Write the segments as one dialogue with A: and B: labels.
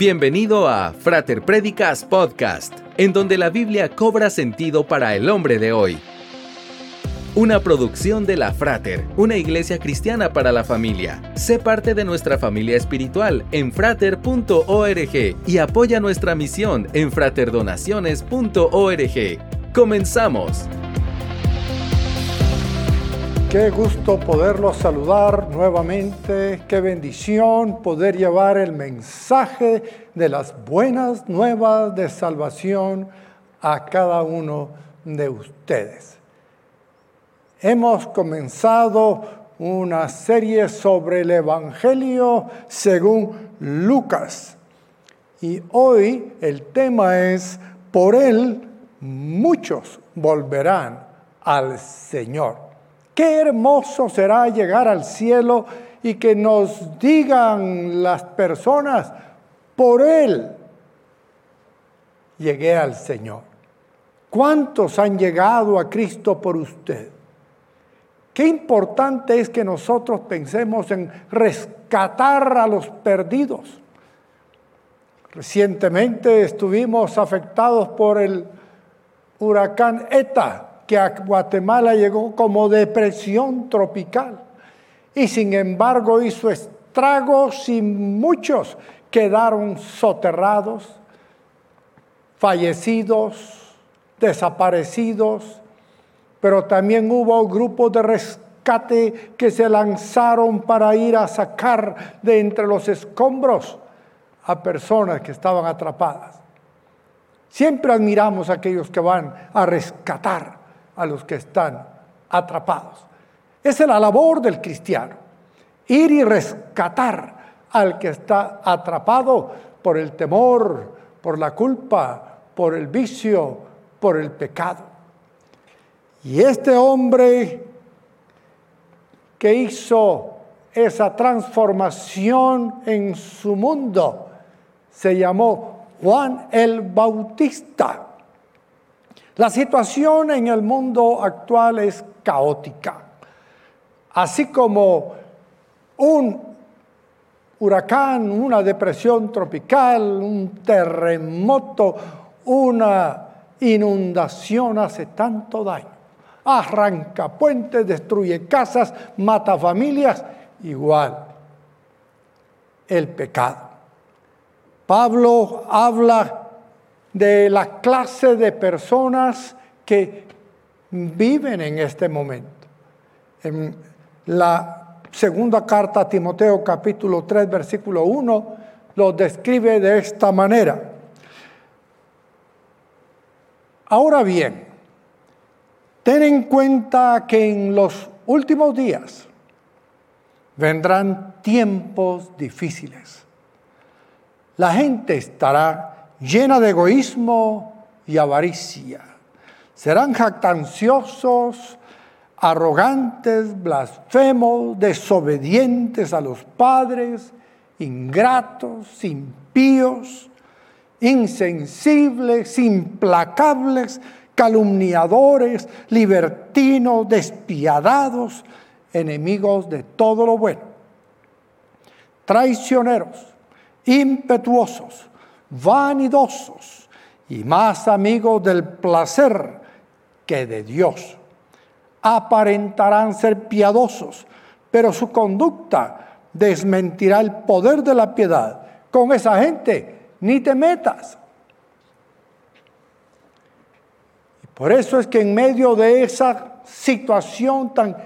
A: Bienvenido a Frater Predicas Podcast, en donde la Biblia cobra sentido para el hombre de hoy. Una producción de la Frater, una iglesia cristiana para la familia. Sé parte de nuestra familia espiritual en frater.org y apoya nuestra misión en fraterdonaciones.org. ¡Comenzamos!
B: Qué gusto poderlos saludar nuevamente, qué bendición poder llevar el mensaje de las buenas nuevas de salvación a cada uno de ustedes. Hemos comenzado una serie sobre el Evangelio según Lucas y hoy el tema es, por él muchos volverán al Señor. Qué hermoso será llegar al cielo y que nos digan las personas, por Él llegué al Señor. ¿Cuántos han llegado a Cristo por usted? Qué importante es que nosotros pensemos en rescatar a los perdidos. Recientemente estuvimos afectados por el huracán ETA que a Guatemala llegó como depresión tropical y sin embargo hizo estragos y muchos quedaron soterrados, fallecidos, desaparecidos, pero también hubo grupos de rescate que se lanzaron para ir a sacar de entre los escombros a personas que estaban atrapadas. Siempre admiramos a aquellos que van a rescatar a los que están atrapados. Esa es la labor del cristiano, ir y rescatar al que está atrapado por el temor, por la culpa, por el vicio, por el pecado. Y este hombre que hizo esa transformación en su mundo se llamó Juan el Bautista. La situación en el mundo actual es caótica. Así como un huracán, una depresión tropical, un terremoto, una inundación hace tanto daño. Arranca puentes, destruye casas, mata familias, igual el pecado. Pablo habla de la clase de personas que viven en este momento. En la segunda carta a Timoteo capítulo 3 versículo 1 lo describe de esta manera. Ahora bien, ten en cuenta que en los últimos días vendrán tiempos difíciles. La gente estará llena de egoísmo y avaricia. Serán jactanciosos, arrogantes, blasfemos, desobedientes a los padres, ingratos, impíos, insensibles, implacables, calumniadores, libertinos, despiadados, enemigos de todo lo bueno, traicioneros, impetuosos vanidosos y más amigos del placer que de Dios. Aparentarán ser piadosos, pero su conducta desmentirá el poder de la piedad. Con esa gente ni te metas. Y por eso es que en medio de esa situación tan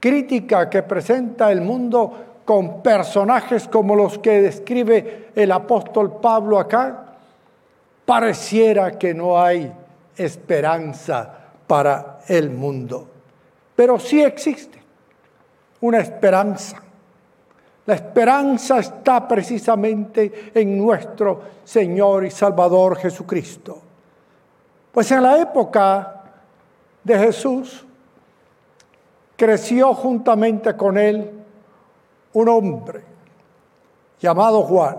B: crítica que presenta el mundo con personajes como los que describe el apóstol Pablo acá, pareciera que no hay esperanza para el mundo. Pero sí existe una esperanza. La esperanza está precisamente en nuestro Señor y Salvador Jesucristo. Pues en la época de Jesús creció juntamente con él un hombre llamado Juan.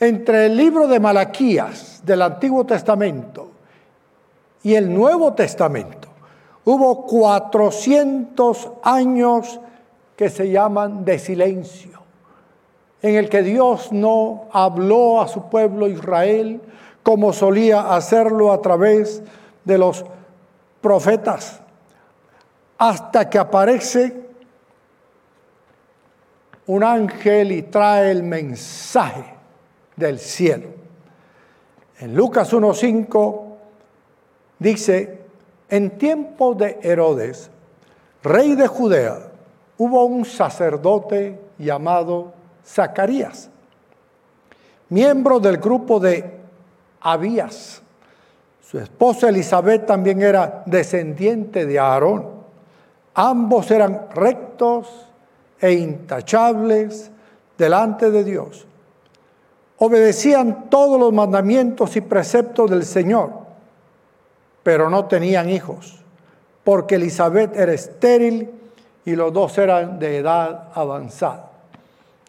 B: Entre el libro de Malaquías del Antiguo Testamento y el Nuevo Testamento hubo 400 años que se llaman de silencio, en el que Dios no habló a su pueblo Israel como solía hacerlo a través de los profetas, hasta que aparece un ángel y trae el mensaje del cielo. En Lucas 1.5 dice, en tiempo de Herodes, rey de Judea, hubo un sacerdote llamado Zacarías, miembro del grupo de Abías. Su esposa Elizabeth también era descendiente de Aarón. Ambos eran rectos e intachables delante de Dios. Obedecían todos los mandamientos y preceptos del Señor, pero no tenían hijos, porque Elizabeth era estéril y los dos eran de edad avanzada.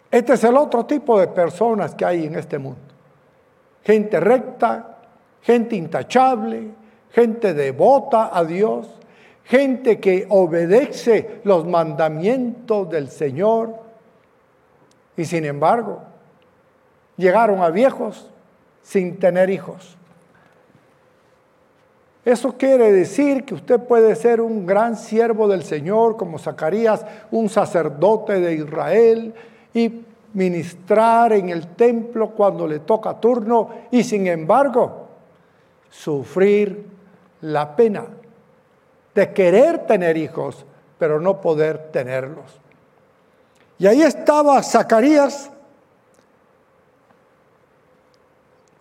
B: Este es el otro tipo de personas que hay en este mundo. Gente recta, gente intachable, gente devota a Dios, gente que obedece los mandamientos del Señor y sin embargo llegaron a viejos sin tener hijos. Eso quiere decir que usted puede ser un gran siervo del Señor como Zacarías, un sacerdote de Israel y ministrar en el templo cuando le toca turno y sin embargo sufrir la pena de querer tener hijos, pero no poder tenerlos. Y ahí estaba Zacarías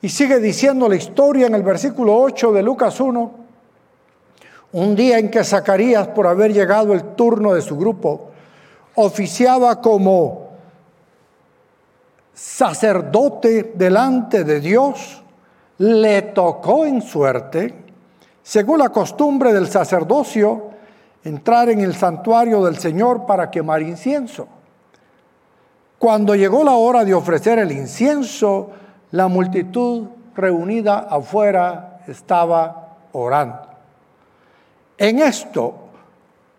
B: y sigue diciendo la historia en el versículo 8 de Lucas 1, un día en que Zacarías, por haber llegado el turno de su grupo, oficiaba como sacerdote delante de Dios, le tocó en suerte según la costumbre del sacerdocio, entrar en el santuario del Señor para quemar incienso. Cuando llegó la hora de ofrecer el incienso, la multitud reunida afuera estaba orando. En esto,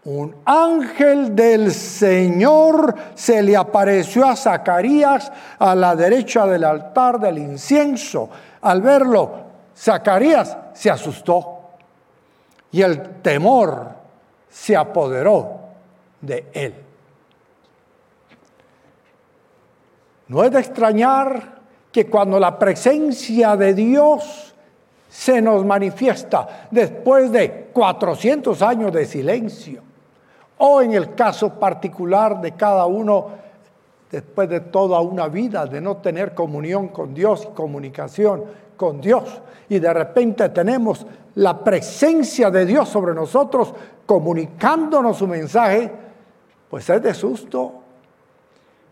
B: un ángel del Señor se le apareció a Zacarías a la derecha del altar del incienso. Al verlo, Zacarías se asustó y el temor se apoderó de él. No es de extrañar que cuando la presencia de Dios se nos manifiesta después de 400 años de silencio, o en el caso particular de cada uno, después de toda una vida de no tener comunión con Dios y comunicación con Dios, y de repente tenemos la presencia de Dios sobre nosotros, comunicándonos su mensaje, pues es de susto.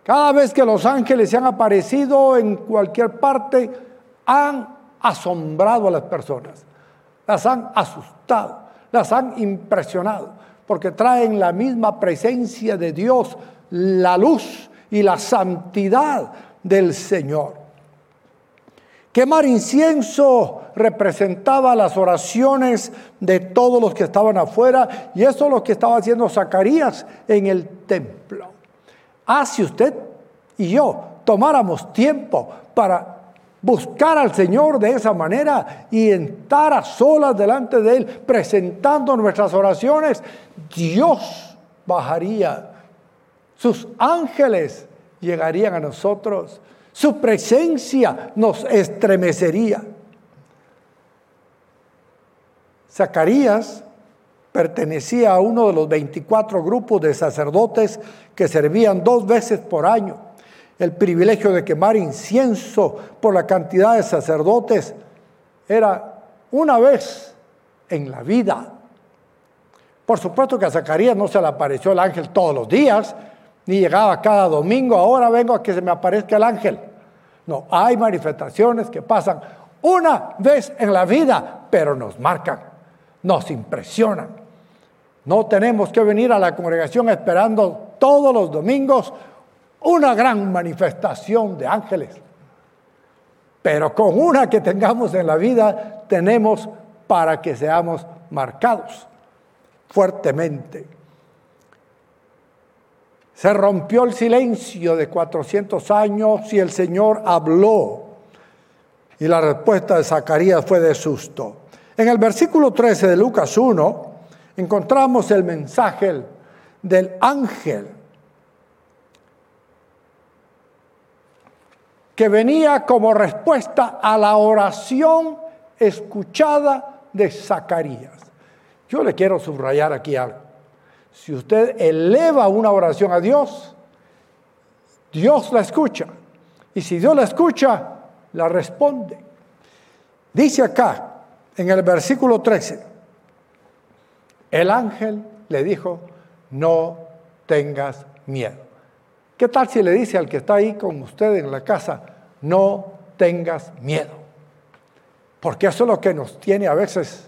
B: Cada vez que los ángeles se han aparecido en cualquier parte, han asombrado a las personas, las han asustado, las han impresionado, porque traen la misma presencia de Dios, la luz y la santidad del Señor. Quemar incienso representaba las oraciones de todos los que estaban afuera y eso es lo que estaba haciendo Zacarías en el templo. Ah, si usted y yo tomáramos tiempo para buscar al Señor de esa manera y entrar a solas delante de Él presentando nuestras oraciones, Dios bajaría, sus ángeles llegarían a nosotros su presencia nos estremecería. Zacarías pertenecía a uno de los 24 grupos de sacerdotes que servían dos veces por año. El privilegio de quemar incienso por la cantidad de sacerdotes era una vez en la vida. Por supuesto que a Zacarías no se le apareció el ángel todos los días, ni llegaba cada domingo, ahora vengo a que se me aparezca el ángel. No, hay manifestaciones que pasan una vez en la vida, pero nos marcan, nos impresionan. No tenemos que venir a la congregación esperando todos los domingos una gran manifestación de ángeles. Pero con una que tengamos en la vida tenemos para que seamos marcados fuertemente. Se rompió el silencio de 400 años y el Señor habló. Y la respuesta de Zacarías fue de susto. En el versículo 13 de Lucas 1 encontramos el mensaje del ángel que venía como respuesta a la oración escuchada de Zacarías. Yo le quiero subrayar aquí algo. Si usted eleva una oración a Dios, Dios la escucha. Y si Dios la escucha, la responde. Dice acá, en el versículo 13, el ángel le dijo, no tengas miedo. ¿Qué tal si le dice al que está ahí con usted en la casa, no tengas miedo? Porque eso es lo que nos tiene a veces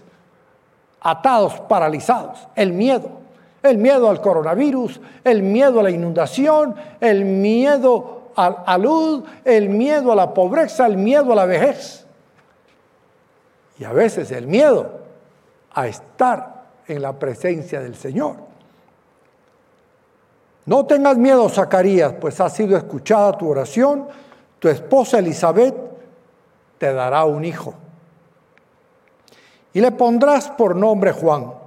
B: atados, paralizados, el miedo. El miedo al coronavirus, el miedo a la inundación, el miedo a la luz, el miedo a la pobreza, el miedo a la vejez. Y a veces el miedo a estar en la presencia del Señor. No tengas miedo, Zacarías, pues ha sido escuchada tu oración. Tu esposa Elizabeth te dará un hijo. Y le pondrás por nombre Juan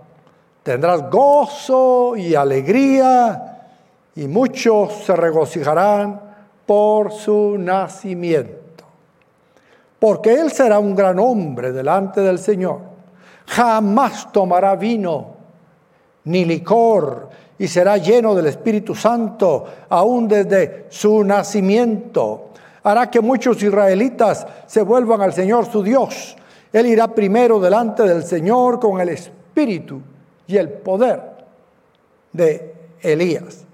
B: Tendrás gozo y alegría y muchos se regocijarán por su nacimiento. Porque él será un gran hombre delante del Señor. Jamás tomará vino ni licor y será lleno del Espíritu Santo aún desde su nacimiento. Hará que muchos israelitas se vuelvan al Señor su Dios. Él irá primero delante del Señor con el Espíritu y el poder de Elías.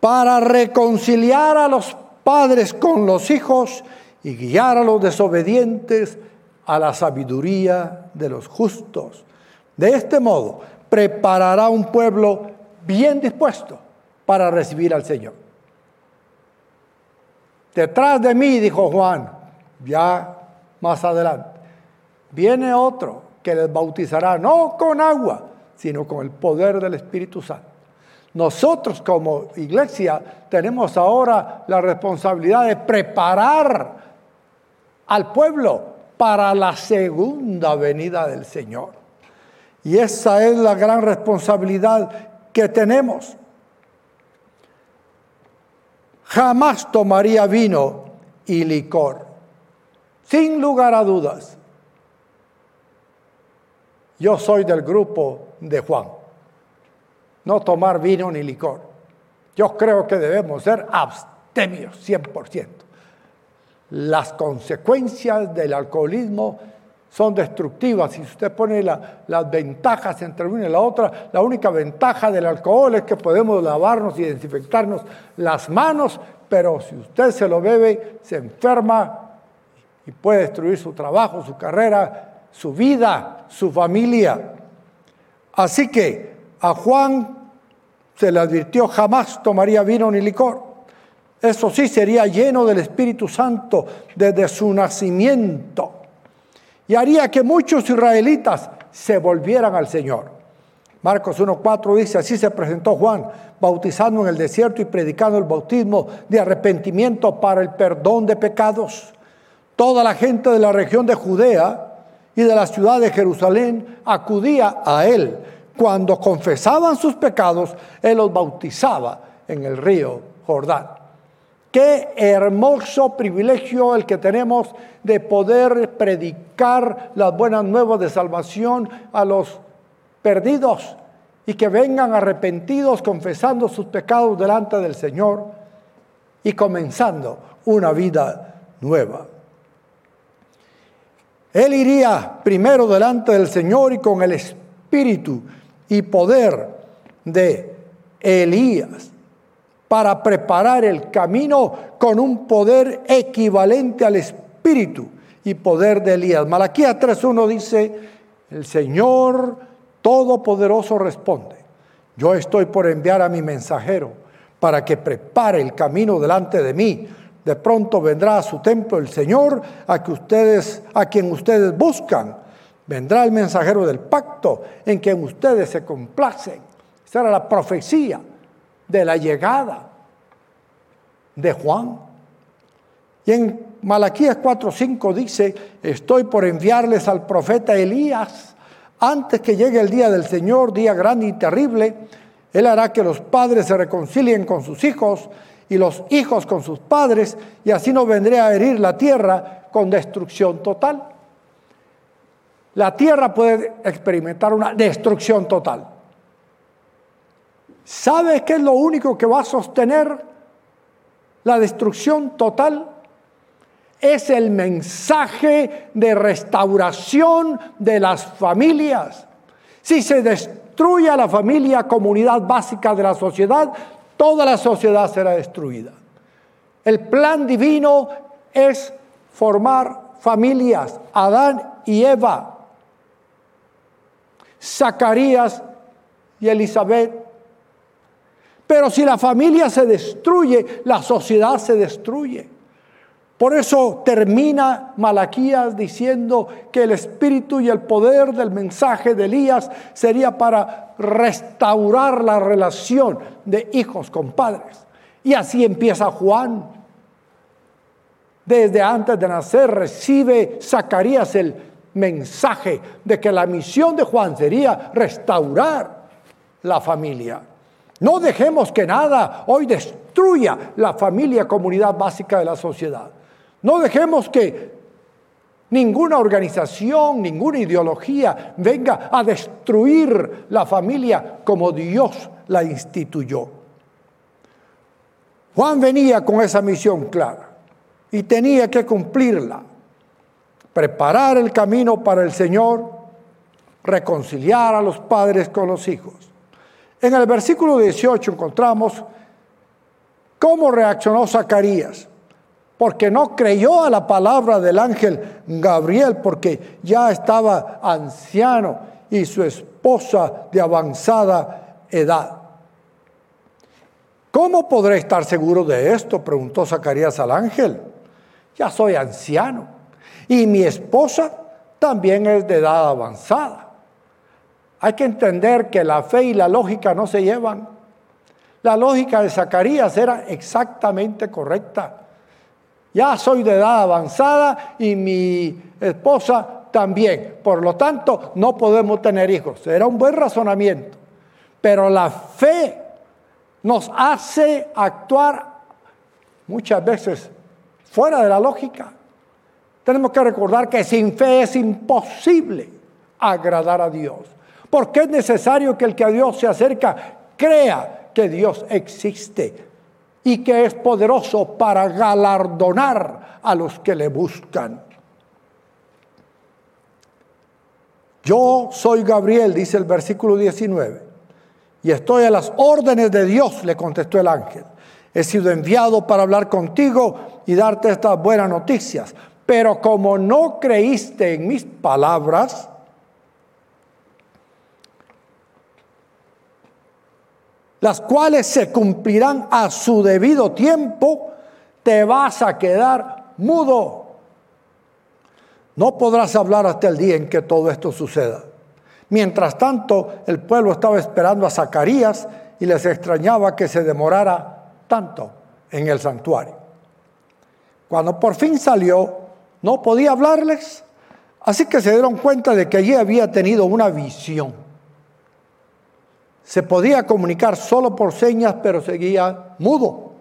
B: Para reconciliar a los padres con los hijos y guiar a los desobedientes a la sabiduría de los justos. De este modo, preparará un pueblo bien dispuesto para recibir al Señor. Detrás de mí, dijo Juan, ya más adelante, Viene otro que les bautizará no con agua, sino con el poder del Espíritu Santo. Nosotros como iglesia tenemos ahora la responsabilidad de preparar al pueblo para la segunda venida del Señor. Y esa es la gran responsabilidad que tenemos. Jamás tomaría vino y licor, sin lugar a dudas. Yo soy del grupo de Juan. No tomar vino ni licor. Yo creo que debemos ser abstemios 100%. Las consecuencias del alcoholismo son destructivas. Si usted pone las ventajas entre una y la otra, la única ventaja del alcohol es que podemos lavarnos y desinfectarnos las manos, pero si usted se lo bebe, se enferma y puede destruir su trabajo, su carrera, su vida, su familia. Así que a Juan se le advirtió jamás tomaría vino ni licor. Eso sí, sería lleno del Espíritu Santo desde su nacimiento. Y haría que muchos israelitas se volvieran al Señor. Marcos 1.4 dice, así se presentó Juan, bautizando en el desierto y predicando el bautismo de arrepentimiento para el perdón de pecados. Toda la gente de la región de Judea y de la ciudad de Jerusalén acudía a él. Cuando confesaban sus pecados, él los bautizaba en el río Jordán. Qué hermoso privilegio el que tenemos de poder predicar las buenas nuevas de salvación a los perdidos y que vengan arrepentidos confesando sus pecados delante del Señor y comenzando una vida nueva. Él iría primero delante del Señor y con el espíritu y poder de Elías para preparar el camino con un poder equivalente al espíritu y poder de Elías. Malaquías 3.1 dice, el Señor Todopoderoso responde, yo estoy por enviar a mi mensajero para que prepare el camino delante de mí de pronto vendrá a su templo el Señor, a, que ustedes, a quien ustedes buscan. vendrá el mensajero del pacto en que ustedes se complacen. Esa era la profecía de la llegada de Juan. Y en Malaquías 4:5 dice, estoy por enviarles al profeta Elías antes que llegue el día del Señor, día grande y terrible. Él hará que los padres se reconcilien con sus hijos y los hijos con sus padres, y así no vendré a herir la tierra con destrucción total. La tierra puede experimentar una destrucción total. ¿Sabe qué es lo único que va a sostener la destrucción total? Es el mensaje de restauración de las familias. Si se destruye a la familia, comunidad básica de la sociedad, toda la sociedad será destruida. El plan divino es formar familias, Adán y Eva, Zacarías y Elizabeth. Pero si la familia se destruye, la sociedad se destruye. Por eso termina Malaquías diciendo que el espíritu y el poder del mensaje de Elías sería para restaurar la relación de hijos con padres. Y así empieza Juan. Desde antes de nacer recibe Zacarías el mensaje de que la misión de Juan sería restaurar la familia. No dejemos que nada hoy destruya la familia, comunidad básica de la sociedad. No dejemos que ninguna organización, ninguna ideología venga a destruir la familia como Dios la instituyó. Juan venía con esa misión clara y tenía que cumplirla. Preparar el camino para el Señor, reconciliar a los padres con los hijos. En el versículo 18 encontramos cómo reaccionó Zacarías porque no creyó a la palabra del ángel Gabriel, porque ya estaba anciano y su esposa de avanzada edad. ¿Cómo podré estar seguro de esto? preguntó Zacarías al ángel. Ya soy anciano y mi esposa también es de edad avanzada. Hay que entender que la fe y la lógica no se llevan. La lógica de Zacarías era exactamente correcta. Ya soy de edad avanzada y mi esposa también. Por lo tanto, no podemos tener hijos. Era un buen razonamiento. Pero la fe nos hace actuar muchas veces fuera de la lógica. Tenemos que recordar que sin fe es imposible agradar a Dios. Porque es necesario que el que a Dios se acerca crea que Dios existe y que es poderoso para galardonar a los que le buscan. Yo soy Gabriel, dice el versículo 19, y estoy a las órdenes de Dios, le contestó el ángel. He sido enviado para hablar contigo y darte estas buenas noticias. Pero como no creíste en mis palabras, las cuales se cumplirán a su debido tiempo, te vas a quedar mudo. No podrás hablar hasta el día en que todo esto suceda. Mientras tanto, el pueblo estaba esperando a Zacarías y les extrañaba que se demorara tanto en el santuario. Cuando por fin salió, no podía hablarles, así que se dieron cuenta de que allí había tenido una visión se podía comunicar solo por señas, pero seguía mudo.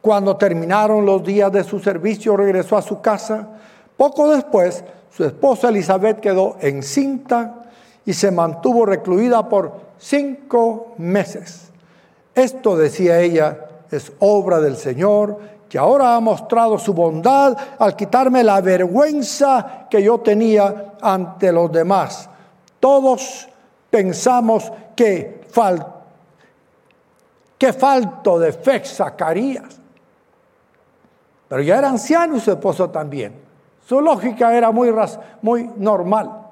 B: Cuando terminaron los días de su servicio, regresó a su casa. Poco después, su esposa Elizabeth quedó encinta y se mantuvo recluida por cinco meses. Esto, decía ella, es obra del Señor, que ahora ha mostrado su bondad al quitarme la vergüenza que yo tenía ante los demás. Todos pensamos que, fal, que falto de fe Zacarías. Pero ya era anciano y su esposo también. Su lógica era muy, muy normal.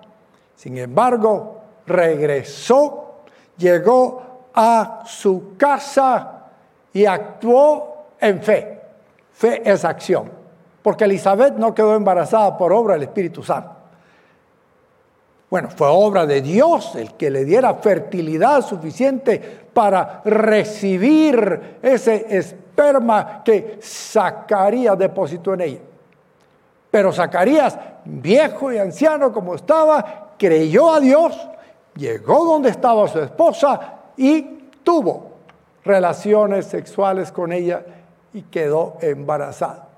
B: Sin embargo, regresó, llegó a su casa y actuó en fe. Fe es acción. Porque Elizabeth no quedó embarazada por obra del Espíritu Santo. Bueno, fue obra de Dios el que le diera fertilidad suficiente para recibir ese esperma que Zacarías depositó en ella. Pero Zacarías, viejo y anciano como estaba, creyó a Dios, llegó donde estaba su esposa y tuvo relaciones sexuales con ella y quedó embarazada.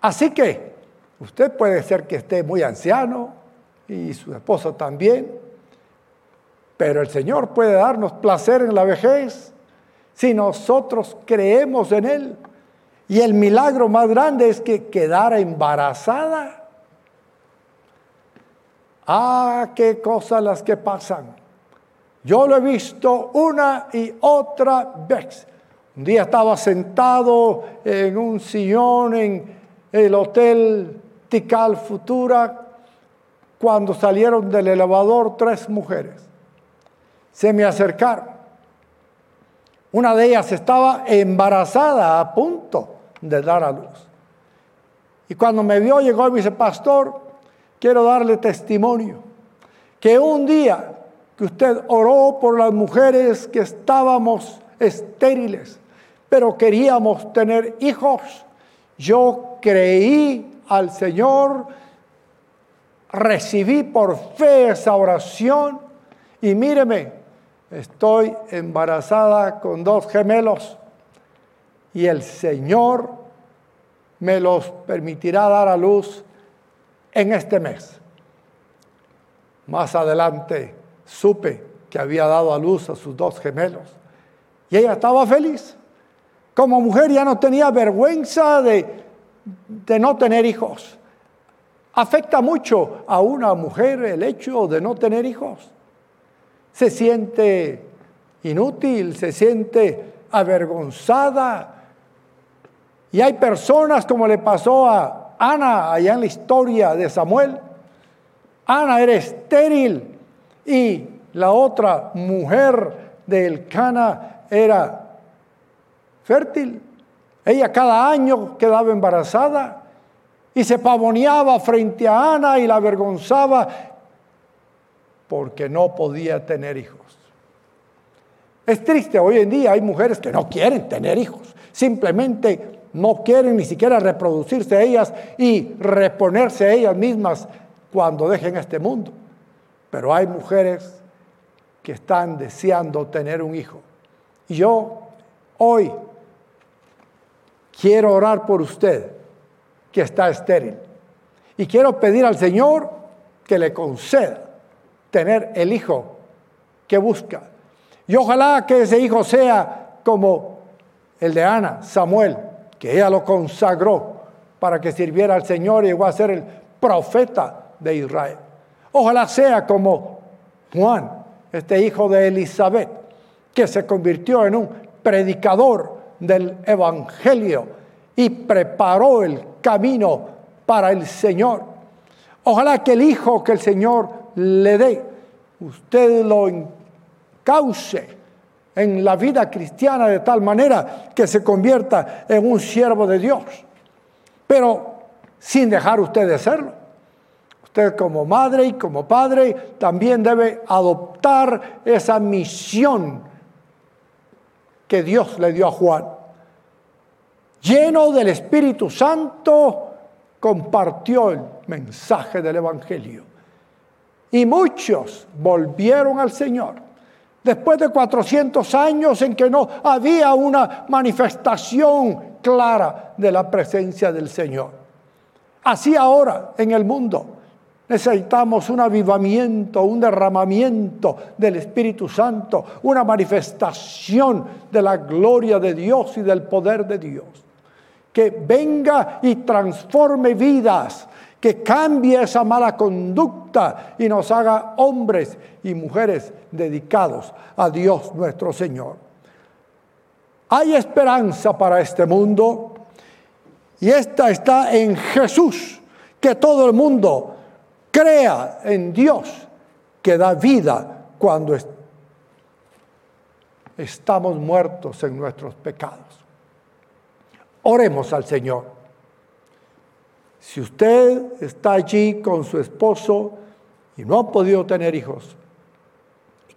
B: Así que usted puede ser que esté muy anciano y su esposo también, pero el Señor puede darnos placer en la vejez si nosotros creemos en Él. Y el milagro más grande es que quedara embarazada. Ah, qué cosas las que pasan. Yo lo he visto una y otra vez. Un día estaba sentado en un sillón en el hotel Tikal Futura cuando salieron del elevador tres mujeres. Se me acercaron. Una de ellas estaba embarazada a punto de dar a luz. Y cuando me vio llegó y me dice, pastor, quiero darle testimonio que un día que usted oró por las mujeres que estábamos estériles, pero queríamos tener hijos. Yo creí al Señor, recibí por fe esa oración y míreme, estoy embarazada con dos gemelos y el Señor me los permitirá dar a luz en este mes. Más adelante supe que había dado a luz a sus dos gemelos. Y ella estaba feliz. Como mujer ya no tenía vergüenza de, de no tener hijos. Afecta mucho a una mujer el hecho de no tener hijos. Se siente inútil, se siente avergonzada. Y hay personas como le pasó a Ana allá en la historia de Samuel. Ana era estéril y la otra mujer del Cana era fértil. Ella cada año quedaba embarazada y se pavoneaba frente a Ana y la avergonzaba porque no podía tener hijos. Es triste, hoy en día hay mujeres que no quieren tener hijos, simplemente no quieren ni siquiera reproducirse ellas y reponerse ellas mismas cuando dejen este mundo. Pero hay mujeres que están deseando tener un hijo. Y yo hoy quiero orar por usted que está estéril. Y quiero pedir al Señor que le conceda tener el hijo que busca. Y ojalá que ese hijo sea como el de Ana, Samuel, que ella lo consagró para que sirviera al Señor y llegó a ser el profeta de Israel. Ojalá sea como Juan, este hijo de Elizabeth, que se convirtió en un predicador del Evangelio y preparó el camino para el Señor. Ojalá que el hijo que el Señor le dé, usted lo encauce en la vida cristiana de tal manera que se convierta en un siervo de Dios, pero sin dejar usted de serlo. Usted como madre y como padre también debe adoptar esa misión que Dios le dio a Juan. Lleno del Espíritu Santo, compartió el mensaje del Evangelio. Y muchos volvieron al Señor. Después de 400 años en que no había una manifestación clara de la presencia del Señor. Así ahora en el mundo Necesitamos un avivamiento, un derramamiento del Espíritu Santo, una manifestación de la gloria de Dios y del poder de Dios. Que venga y transforme vidas, que cambie esa mala conducta y nos haga hombres y mujeres dedicados a Dios nuestro Señor. Hay esperanza para este mundo y esta está en Jesús, que todo el mundo crea en Dios que da vida cuando estamos muertos en nuestros pecados. Oremos al Señor. Si usted está allí con su esposo y no han podido tener hijos,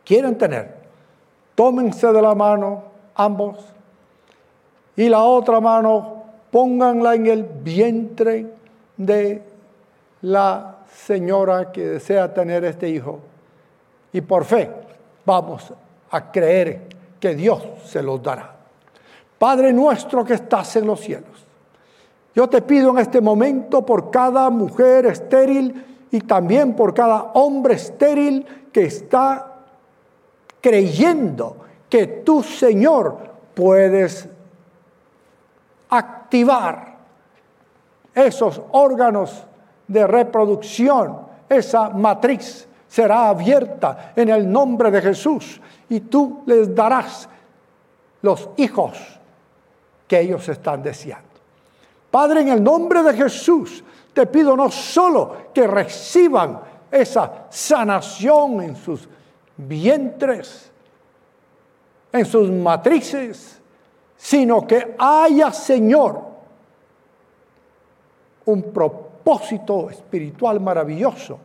B: quieren tener, tómense de la mano ambos y la otra mano pónganla en el vientre de la señora que desea tener este hijo. Y por fe vamos a creer que Dios se los dará. Padre nuestro que estás en los cielos, yo te pido en este momento por cada mujer estéril y también por cada hombre estéril que está creyendo que tu Señor puedes activar esos órganos de reproducción, esa matriz será abierta en el nombre de Jesús y tú les darás los hijos que ellos están deseando. Padre, en el nombre de Jesús, te pido no solo que reciban esa sanación en sus vientres, en sus matrices, sino que haya, Señor, un propósito espiritual maravilloso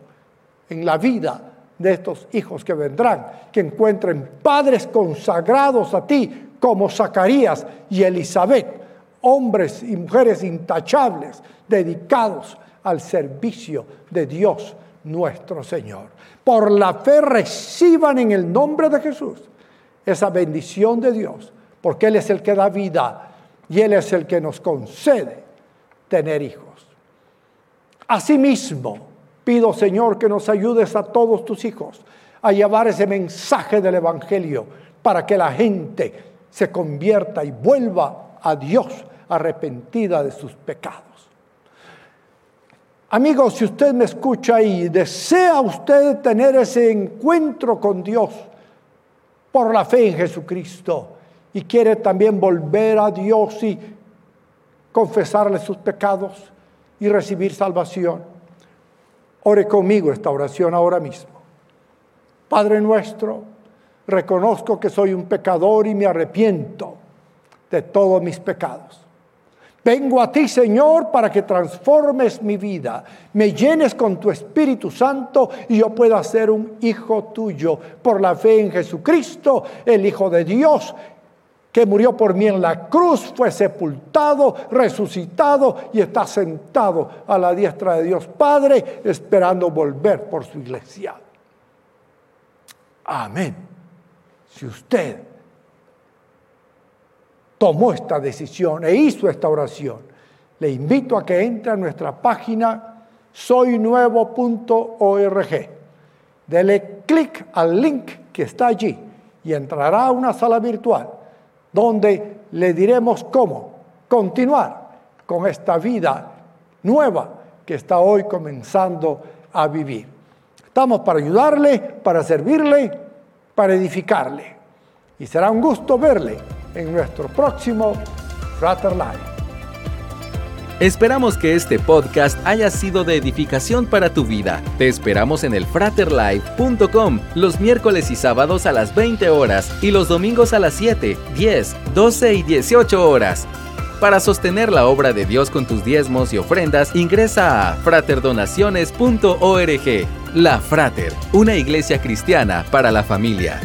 B: en la vida de estos hijos que vendrán, que encuentren padres consagrados a ti como Zacarías y Elizabeth, hombres y mujeres intachables, dedicados al servicio de Dios nuestro Señor. Por la fe reciban en el nombre de Jesús esa bendición de Dios, porque Él es el que da vida y Él es el que nos concede tener hijos. Asimismo, pido Señor que nos ayudes a todos tus hijos a llevar ese mensaje del Evangelio para que la gente se convierta y vuelva a Dios arrepentida de sus pecados. Amigos, si usted me escucha y desea usted tener ese encuentro con Dios por la fe en Jesucristo y quiere también volver a Dios y confesarle sus pecados y recibir salvación, ore conmigo esta oración ahora mismo. Padre nuestro, reconozco que soy un pecador y me arrepiento de todos mis pecados. Vengo a ti, Señor, para que transformes mi vida, me llenes con tu Espíritu Santo y yo pueda ser un hijo tuyo por la fe en Jesucristo, el Hijo de Dios, que murió por mí en la cruz, fue sepultado, resucitado y está sentado a la diestra de Dios Padre, esperando volver por su iglesia. Amén. Si usted tomó esta decisión e hizo esta oración, le invito a que entre a nuestra página soynuevo.org. Dele clic al link que está allí y entrará a una sala virtual donde le diremos cómo continuar con esta vida nueva que está hoy comenzando a vivir. Estamos para ayudarle, para servirle, para edificarle. Y será un gusto verle en nuestro próximo Frater Live.
A: Esperamos que este podcast haya sido de edificación para tu vida. Te esperamos en el fraterlive.com los miércoles y sábados a las 20 horas y los domingos a las 7, 10, 12 y 18 horas. Para sostener la obra de Dios con tus diezmos y ofrendas, ingresa a fraterdonaciones.org. La Frater, una iglesia cristiana para la familia.